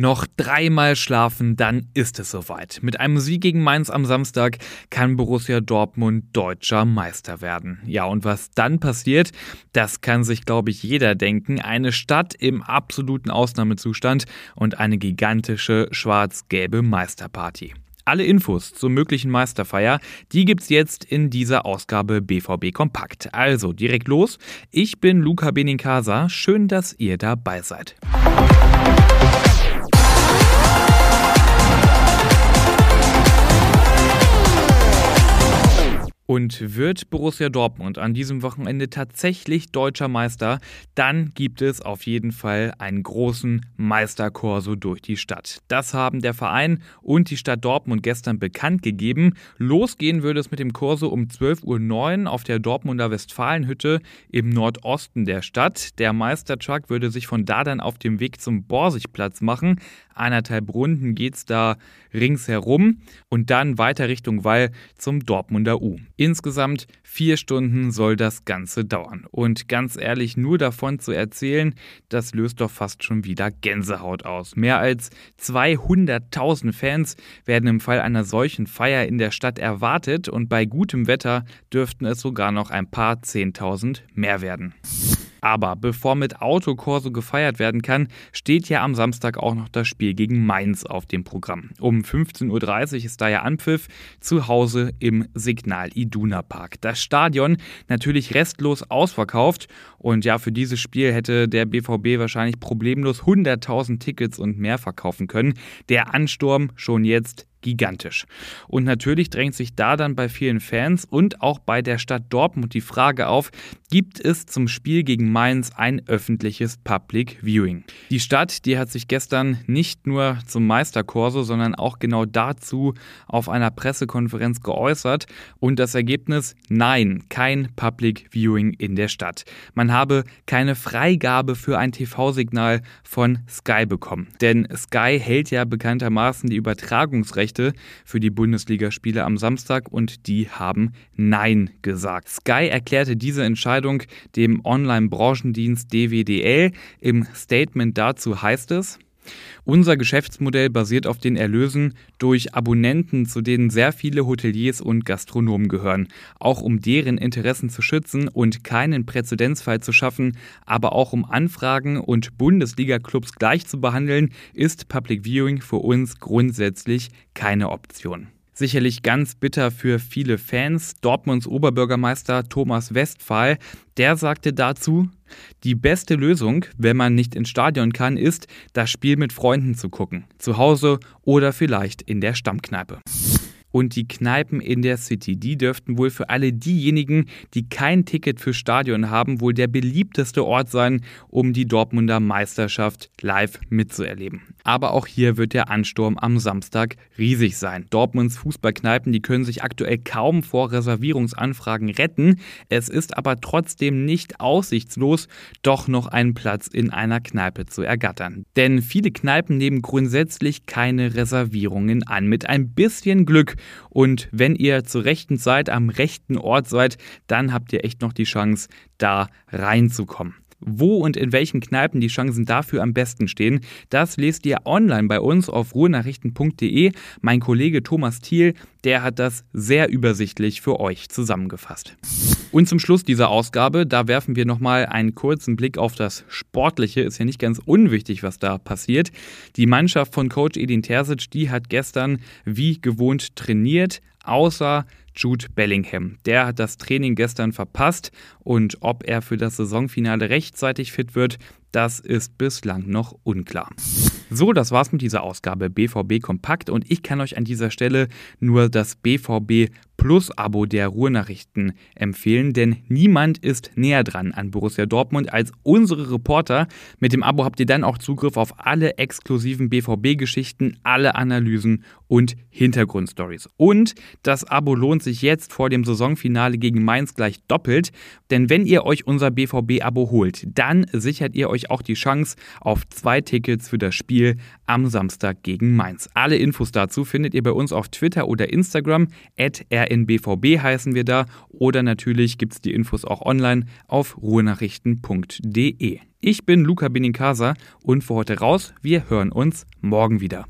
Noch dreimal schlafen, dann ist es soweit. Mit einem Sieg gegen Mainz am Samstag kann Borussia Dortmund deutscher Meister werden. Ja, und was dann passiert, das kann sich, glaube ich, jeder denken. Eine Stadt im absoluten Ausnahmezustand und eine gigantische schwarz-gelbe Meisterparty. Alle Infos zur möglichen Meisterfeier, die gibt's jetzt in dieser Ausgabe BVB Kompakt. Also direkt los. Ich bin Luca Benincasa. Schön, dass ihr dabei seid. Und wird Borussia Dortmund an diesem Wochenende tatsächlich deutscher Meister, dann gibt es auf jeden Fall einen großen Meisterkorso durch die Stadt. Das haben der Verein und die Stadt Dortmund gestern bekannt gegeben. Losgehen würde es mit dem Korso um 12.09 Uhr auf der Dortmunder Westfalenhütte im Nordosten der Stadt. Der Meistertruck würde sich von da dann auf dem Weg zum Borsigplatz machen. Eineinhalb Runden geht es da ringsherum und dann weiter Richtung Wall zum Dortmunder U. Insgesamt vier Stunden soll das Ganze dauern. Und ganz ehrlich, nur davon zu erzählen, das löst doch fast schon wieder Gänsehaut aus. Mehr als 200.000 Fans werden im Fall einer solchen Feier in der Stadt erwartet und bei gutem Wetter dürften es sogar noch ein paar Zehntausend mehr werden. Aber bevor mit Autokorso gefeiert werden kann, steht ja am Samstag auch noch das Spiel gegen Mainz auf dem Programm. Um 15.30 Uhr ist da ja Anpfiff zu Hause im Signal Iduna Park. Das Stadion natürlich restlos ausverkauft und ja, für dieses Spiel hätte der BVB wahrscheinlich problemlos 100.000 Tickets und mehr verkaufen können. Der Ansturm schon jetzt gigantisch. Und natürlich drängt sich da dann bei vielen Fans und auch bei der Stadt Dortmund die Frage auf, gibt es zum Spiel gegen Mainz ein öffentliches Public Viewing? Die Stadt, die hat sich gestern nicht nur zum Meisterkorso, sondern auch genau dazu auf einer Pressekonferenz geäußert und das Ergebnis, nein, kein Public Viewing in der Stadt. Man habe keine Freigabe für ein TV-Signal von Sky bekommen, denn Sky hält ja bekanntermaßen die Übertragungsrechte Rechte für die Bundesligaspiele am Samstag und die haben Nein gesagt. Sky erklärte diese Entscheidung dem Online-Branchendienst DWDL. Im Statement dazu heißt es, unser Geschäftsmodell basiert auf den Erlösen durch Abonnenten, zu denen sehr viele Hoteliers und Gastronomen gehören. Auch um deren Interessen zu schützen und keinen Präzedenzfall zu schaffen, aber auch um Anfragen und Bundesliga-Clubs gleich zu behandeln, ist Public Viewing für uns grundsätzlich keine Option. Sicherlich ganz bitter für viele Fans. Dortmunds Oberbürgermeister Thomas Westphal, der sagte dazu, die beste Lösung, wenn man nicht ins Stadion kann, ist, das Spiel mit Freunden zu gucken. Zu Hause oder vielleicht in der Stammkneipe und die Kneipen in der City. Die dürften wohl für alle diejenigen, die kein Ticket für Stadion haben, wohl der beliebteste Ort sein, um die Dortmunder Meisterschaft live mitzuerleben. Aber auch hier wird der Ansturm am Samstag riesig sein. Dortmunds Fußballkneipen, die können sich aktuell kaum vor Reservierungsanfragen retten. Es ist aber trotzdem nicht aussichtslos, doch noch einen Platz in einer Kneipe zu ergattern. Denn viele Kneipen nehmen grundsätzlich keine Reservierungen an. Mit ein bisschen Glück und wenn ihr zur rechten Zeit am rechten Ort seid, dann habt ihr echt noch die Chance, da reinzukommen. Wo und in welchen Kneipen die Chancen dafür am besten stehen, das lest ihr online bei uns auf ruhenachrichten.de. Mein Kollege Thomas Thiel, der hat das sehr übersichtlich für euch zusammengefasst. Und zum Schluss dieser Ausgabe, da werfen wir nochmal einen kurzen Blick auf das Sportliche. Ist ja nicht ganz unwichtig, was da passiert. Die Mannschaft von Coach Edin Terzic, die hat gestern wie gewohnt trainiert, außer Jude Bellingham. Der hat das Training gestern verpasst und ob er für das Saisonfinale rechtzeitig fit wird, das ist bislang noch unklar. So, das war's mit dieser Ausgabe BVB Kompakt und ich kann euch an dieser Stelle nur das BVB Plus-Abo der Ruhrnachrichten empfehlen, denn niemand ist näher dran an Borussia Dortmund als unsere Reporter. Mit dem Abo habt ihr dann auch Zugriff auf alle exklusiven BVB-Geschichten, alle Analysen und Hintergrundstories. Und das Abo lohnt sich jetzt vor dem Saisonfinale gegen Mainz gleich doppelt, denn wenn ihr euch unser BVB-Abo holt, dann sichert ihr euch auch die Chance auf zwei Tickets für das Spiel am Samstag gegen Mainz. Alle Infos dazu findet ihr bei uns auf Twitter oder Instagram at rnbvb heißen wir da oder natürlich gibt es die Infos auch online auf ruhenachrichten.de. Ich bin Luca Benincasa und für heute raus. Wir hören uns morgen wieder.